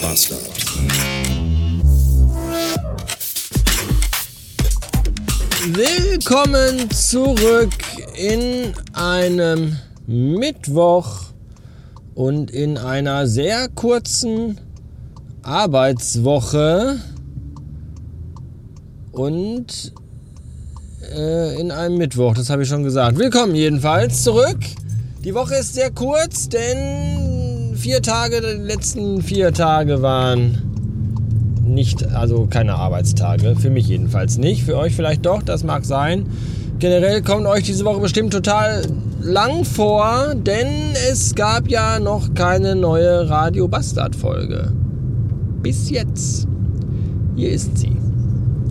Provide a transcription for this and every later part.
Bastard. Willkommen zurück in einem Mittwoch und in einer sehr kurzen Arbeitswoche und äh, in einem Mittwoch, das habe ich schon gesagt. Willkommen jedenfalls zurück. Die Woche ist sehr kurz, denn vier Tage, die letzten vier Tage waren nicht, also keine Arbeitstage. Für mich jedenfalls nicht. Für euch vielleicht doch, das mag sein. Generell kommt euch diese Woche bestimmt total lang vor, denn es gab ja noch keine neue Radio Bastard Folge. Bis jetzt. Hier ist sie.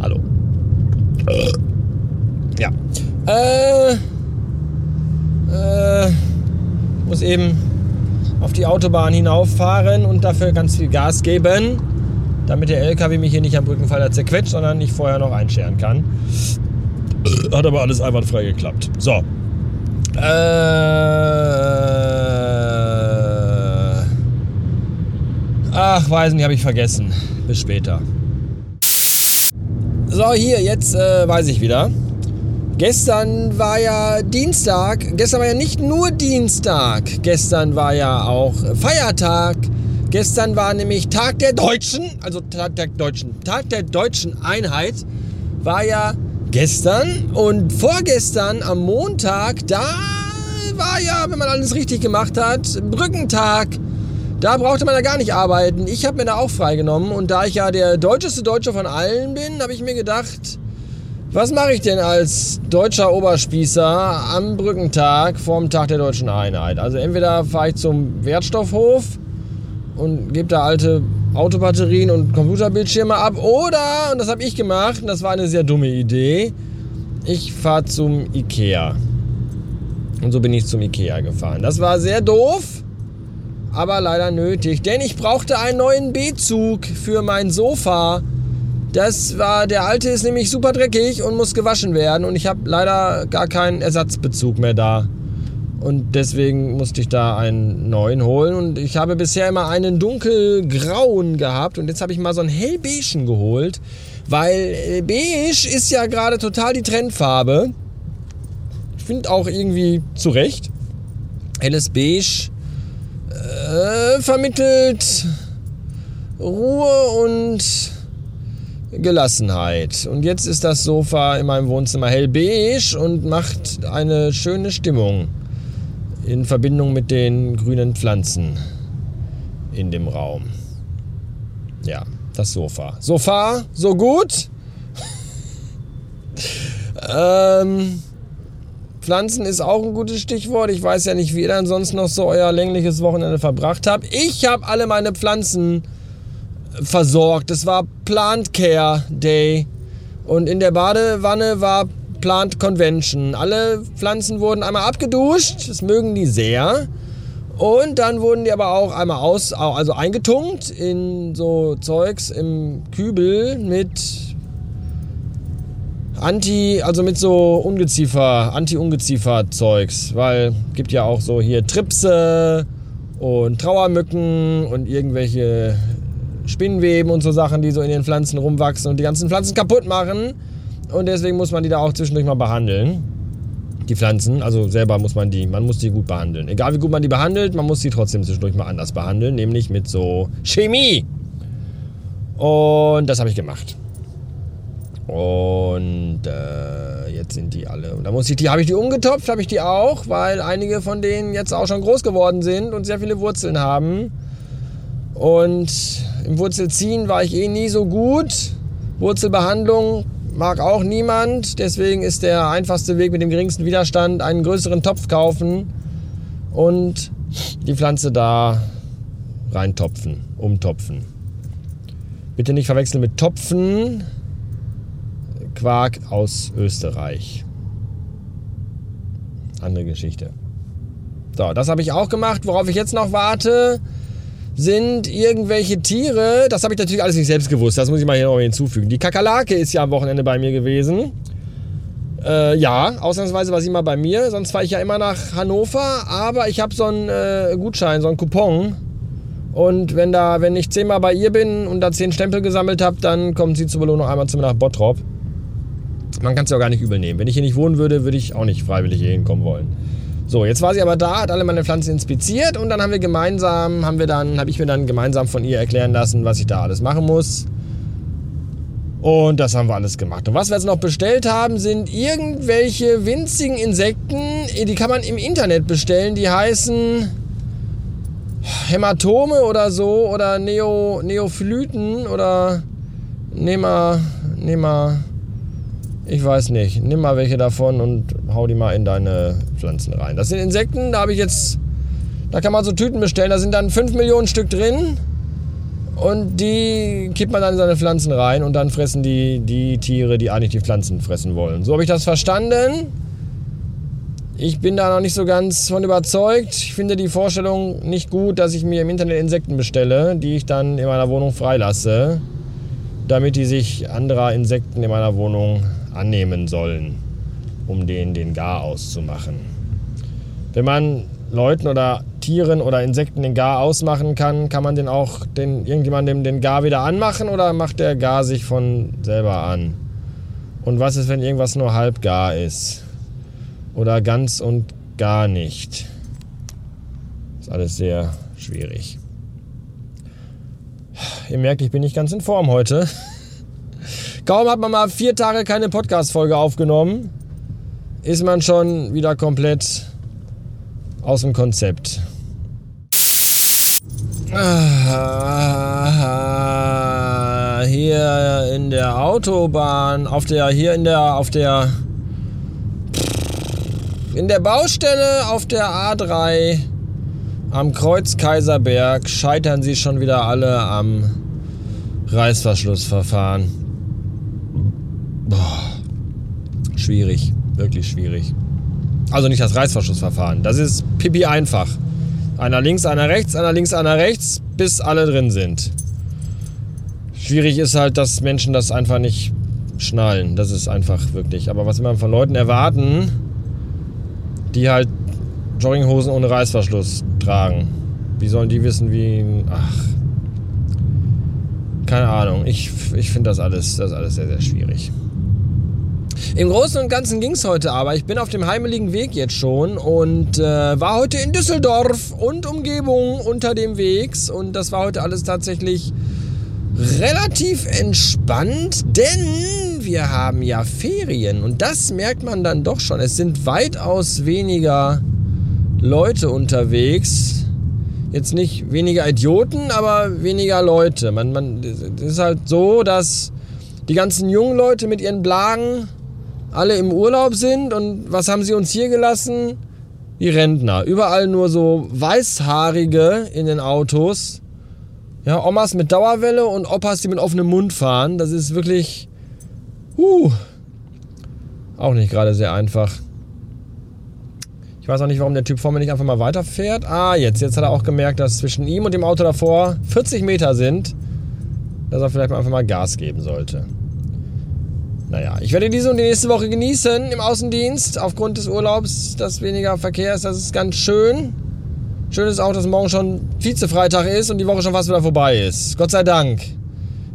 Hallo. Ja. Äh. Äh. Muss eben auf die Autobahn hinauffahren und dafür ganz viel Gas geben, damit der LKW mich hier nicht am Brückenpfeiler zerquetscht, sondern ich vorher noch einscheren kann. Hat aber alles einwandfrei geklappt. So. Äh. Ach, weiß nicht, habe ich vergessen. Bis später. So, hier, jetzt äh, weiß ich wieder. Gestern war ja Dienstag. Gestern war ja nicht nur Dienstag. Gestern war ja auch Feiertag. Gestern war nämlich Tag der Deutschen, also Tag der Deutschen, Tag der Deutschen Einheit war ja gestern und vorgestern am Montag, da war ja, wenn man alles richtig gemacht hat, Brückentag. Da brauchte man ja gar nicht arbeiten. Ich habe mir da auch freigenommen und da ich ja der deutscheste Deutsche von allen bin, habe ich mir gedacht, was mache ich denn als deutscher Oberspießer am Brückentag vorm Tag der deutschen Einheit? Also entweder fahre ich zum Wertstoffhof und gebe da alte Autobatterien und Computerbildschirme ab oder, und das habe ich gemacht, und das war eine sehr dumme Idee, ich fahre zum Ikea. Und so bin ich zum Ikea gefahren. Das war sehr doof, aber leider nötig, denn ich brauchte einen neuen B-Zug für mein Sofa. Das war, der alte ist nämlich super dreckig und muss gewaschen werden und ich habe leider gar keinen Ersatzbezug mehr da. Und deswegen musste ich da einen neuen holen. Und ich habe bisher immer einen dunkelgrauen gehabt. Und jetzt habe ich mal so einen hellbeigen geholt. Weil äh, beige ist ja gerade total die Trendfarbe. Ich finde auch irgendwie zu Recht. Helles Beige äh, vermittelt Ruhe und Gelassenheit. Und jetzt ist das Sofa in meinem Wohnzimmer hellbeige und macht eine schöne Stimmung in Verbindung mit den grünen Pflanzen in dem Raum. Ja, das Sofa. Sofa, so gut. ähm, Pflanzen ist auch ein gutes Stichwort. Ich weiß ja nicht, wie ihr dann sonst noch so euer längliches Wochenende verbracht habt. Ich habe alle meine Pflanzen versorgt. Es war Plant Care Day. Und in der Badewanne war Plant Convention. Alle Pflanzen wurden einmal abgeduscht, das mögen die sehr. Und dann wurden die aber auch einmal aus, also eingetunkt in so Zeugs im Kübel mit Anti, also mit so Ungeziefer, Anti-Ungeziefer-Zeugs, weil gibt ja auch so hier Tripse und Trauermücken und irgendwelche Spinnweben und so Sachen, die so in den Pflanzen rumwachsen und die ganzen Pflanzen kaputt machen. Und deswegen muss man die da auch zwischendurch mal behandeln. Die Pflanzen, also selber muss man die, man muss die gut behandeln. Egal wie gut man die behandelt, man muss sie trotzdem zwischendurch mal anders behandeln, nämlich mit so Chemie. Und das habe ich gemacht. Und äh, jetzt sind die alle. Und da muss ich die, habe ich die umgetopft, habe ich die auch, weil einige von denen jetzt auch schon groß geworden sind und sehr viele Wurzeln haben. Und im Wurzelziehen war ich eh nie so gut. Wurzelbehandlung mag auch niemand. Deswegen ist der einfachste Weg mit dem geringsten Widerstand einen größeren Topf kaufen und die Pflanze da reintopfen, umtopfen. Bitte nicht verwechseln mit Topfen. Quark aus Österreich. Andere Geschichte. So, das habe ich auch gemacht. Worauf ich jetzt noch warte, sind irgendwelche Tiere. Das habe ich natürlich alles nicht selbst gewusst. Das muss ich mal hier noch hinzufügen. Die Kakerlake ist ja am Wochenende bei mir gewesen. Äh, ja, ausnahmsweise war sie mal bei mir. Sonst fahre ich ja immer nach Hannover. Aber ich habe so einen äh, Gutschein, so einen Coupon. Und wenn, da, wenn ich zehnmal bei ihr bin und da zehn Stempel gesammelt habe, dann kommt sie zur Belohnung einmal zu mir nach Bottrop. Man kann es ja auch gar nicht übel nehmen. Wenn ich hier nicht wohnen würde, würde ich auch nicht freiwillig hier hinkommen wollen. So, jetzt war sie aber da, hat alle meine Pflanzen inspiziert und dann haben wir gemeinsam, haben wir dann, habe ich mir dann gemeinsam von ihr erklären lassen, was ich da alles machen muss. Und das haben wir alles gemacht. Und was wir jetzt noch bestellt haben, sind irgendwelche winzigen Insekten, die kann man im Internet bestellen, die heißen Hämatome oder so oder Neo, Neophylyten oder Nema, Nema, ich weiß nicht. Nimm mal welche davon und hau die mal in deine Pflanzen rein. Das sind Insekten, da habe ich jetzt, da kann man so Tüten bestellen, da sind dann 5 Millionen Stück drin und die kippt man dann in seine Pflanzen rein und dann fressen die die Tiere, die eigentlich die Pflanzen fressen wollen. So habe ich das verstanden. Ich bin da noch nicht so ganz von überzeugt. Ich finde die Vorstellung nicht gut, dass ich mir im Internet Insekten bestelle, die ich dann in meiner Wohnung freilasse, damit die sich anderer Insekten in meiner Wohnung annehmen sollen, um denen den Gar auszumachen. Wenn man Leuten oder Tieren oder Insekten den Gar ausmachen kann, kann man den auch den, irgendjemandem den Gar wieder anmachen oder macht der Gar sich von selber an? Und was ist, wenn irgendwas nur halb gar ist? oder ganz und gar nicht. Ist alles sehr schwierig. Ihr merkt, ich bin nicht ganz in Form heute. Kaum hat man mal vier Tage keine Podcast-Folge aufgenommen, ist man schon wieder komplett aus dem Konzept. Hier in der Autobahn, auf der, hier in der, auf der in der Baustelle auf der A3 am Kreuz Kaiserberg scheitern sie schon wieder alle am Reißverschlussverfahren. Boah. Schwierig, wirklich schwierig. Also nicht das Reißverschlussverfahren, das ist pipi einfach. Einer links, einer rechts, einer links, einer rechts, bis alle drin sind. Schwierig ist halt, dass Menschen das einfach nicht schnallen. Das ist einfach wirklich. Aber was man von Leuten erwarten, die halt Jogginghosen ohne Reißverschluss tragen. Wie sollen die wissen, wie. Ach. Keine Ahnung. Ich, ich finde das alles, das alles sehr, sehr schwierig. Im Großen und Ganzen ging es heute aber. Ich bin auf dem heimeligen Weg jetzt schon und äh, war heute in Düsseldorf und Umgebung unter dem Wegs. Und das war heute alles tatsächlich relativ entspannt, denn wir haben ja Ferien und das merkt man dann doch schon. Es sind weitaus weniger Leute unterwegs. Jetzt nicht weniger Idioten, aber weniger Leute. Man, man, es ist halt so, dass die ganzen jungen Leute mit ihren Blagen alle im Urlaub sind und was haben sie uns hier gelassen? Die Rentner. Überall nur so weißhaarige in den Autos ja, Omas mit Dauerwelle und Opas, die mit offenem Mund fahren. Das ist wirklich. Uh, auch nicht gerade sehr einfach. Ich weiß auch nicht, warum der Typ vor mir nicht einfach mal weiterfährt. Ah, jetzt. Jetzt hat er auch gemerkt, dass zwischen ihm und dem Auto davor 40 Meter sind. Dass er vielleicht mal einfach mal Gas geben sollte. Naja, ich werde diese und die nächste Woche genießen im Außendienst. Aufgrund des Urlaubs, dass weniger Verkehr ist. Das ist ganz schön. Schön ist auch, dass morgen schon Vize-Freitag ist und die Woche schon fast wieder vorbei ist. Gott sei Dank.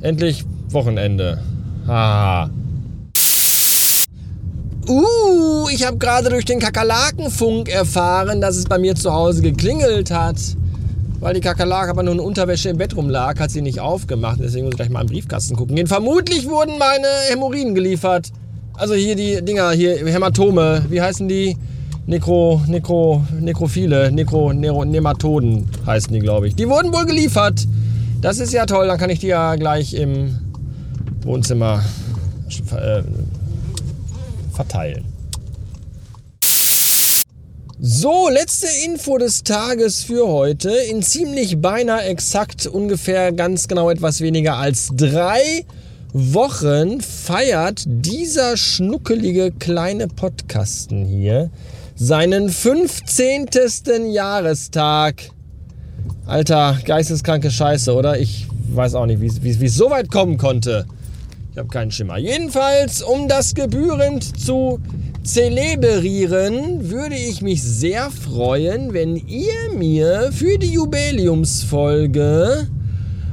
Endlich Wochenende. Haha. Uh, ich habe gerade durch den Kakerlakenfunk erfahren, dass es bei mir zu Hause geklingelt hat. Weil die Kakerlake aber nur in Unterwäsche im Bett rumlag, hat sie nicht aufgemacht. Deswegen muss ich gleich mal im Briefkasten gucken gehen. Vermutlich wurden meine Hämorrhoiden geliefert. Also hier die Dinger, hier Hämatome. Wie heißen die? Nekro, Nekro, Nekrophile, Nekro, Nero, Nematoden heißen die, glaube ich. Die wurden wohl geliefert. Das ist ja toll, dann kann ich die ja gleich im Wohnzimmer äh, verteilen. So, letzte Info des Tages für heute. In ziemlich beinahe exakt ungefähr ganz genau etwas weniger als drei Wochen feiert dieser schnuckelige kleine Podcasten hier seinen 15. Jahrestag. Alter, geisteskranke Scheiße, oder? Ich weiß auch nicht, wie es so weit kommen konnte. Ich habe keinen Schimmer. Jedenfalls, um das gebührend zu zelebrieren, würde ich mich sehr freuen, wenn ihr mir für die Jubiläumsfolge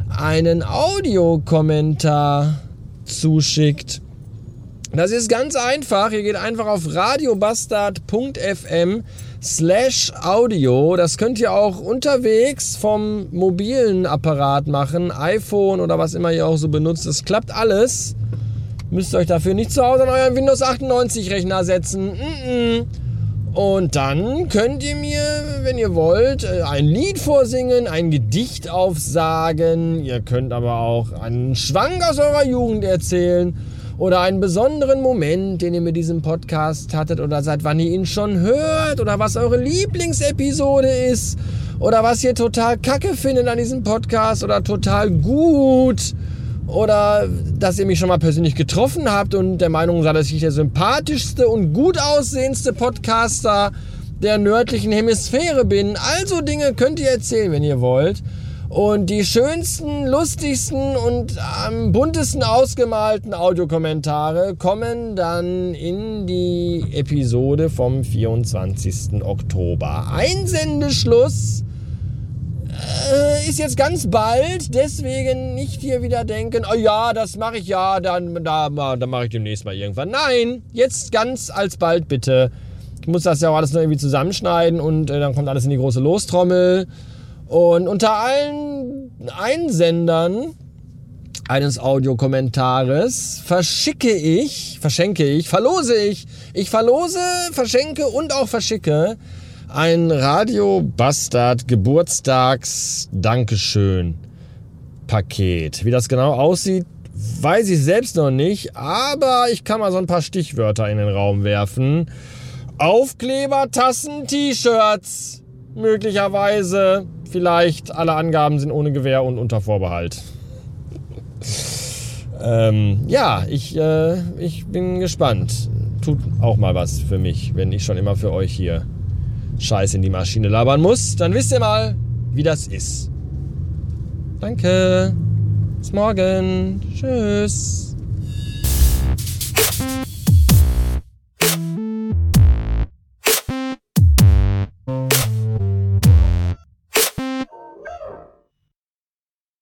einen Audiokommentar zuschickt. Das ist ganz einfach. Ihr geht einfach auf radiobastard.fm slash Audio. Das könnt ihr auch unterwegs vom mobilen Apparat machen, iPhone oder was immer ihr auch so benutzt. Das klappt alles. Müsst euch dafür nicht zu Hause an euren Windows 98 Rechner setzen. Und dann könnt ihr mir, wenn ihr wollt, äh, ein Lied vorsingen, ein Gedicht aufsagen. Ihr könnt aber auch einen Schwank aus eurer Jugend erzählen oder einen besonderen Moment, den ihr mit diesem Podcast hattet oder seit wann ihr ihn schon hört oder was eure Lieblingsepisode ist oder was ihr total kacke findet an diesem Podcast oder total gut oder dass ihr mich schon mal persönlich getroffen habt und der Meinung seid, dass ich der sympathischste und gut aussehendste Podcaster der nördlichen Hemisphäre bin. Also Dinge könnt ihr erzählen, wenn ihr wollt. Und die schönsten, lustigsten und am buntesten ausgemalten Audiokommentare kommen dann in die Episode vom 24. Oktober. Einsendeschluss äh, ist jetzt ganz bald, deswegen nicht hier wieder denken, oh ja, das mache ich ja, dann, da, dann mache ich demnächst mal irgendwann. Nein, jetzt ganz alsbald bitte. Ich muss das ja auch alles noch irgendwie zusammenschneiden und äh, dann kommt alles in die große Lostrommel. Und unter allen Einsendern eines Audiokommentares verschicke ich, verschenke ich, verlose ich, ich verlose, verschenke und auch verschicke ein Radio Bastard Geburtstags Dankeschön Paket. Wie das genau aussieht, weiß ich selbst noch nicht, aber ich kann mal so ein paar Stichwörter in den Raum werfen. Aufkleber, Tassen, T-Shirts, möglicherweise vielleicht. Alle Angaben sind ohne Gewähr und unter Vorbehalt. ähm, ja, ich, äh, ich bin gespannt. Tut auch mal was für mich, wenn ich schon immer für euch hier Scheiß in die Maschine labern muss. Dann wisst ihr mal, wie das ist. Danke. Bis morgen. Tschüss.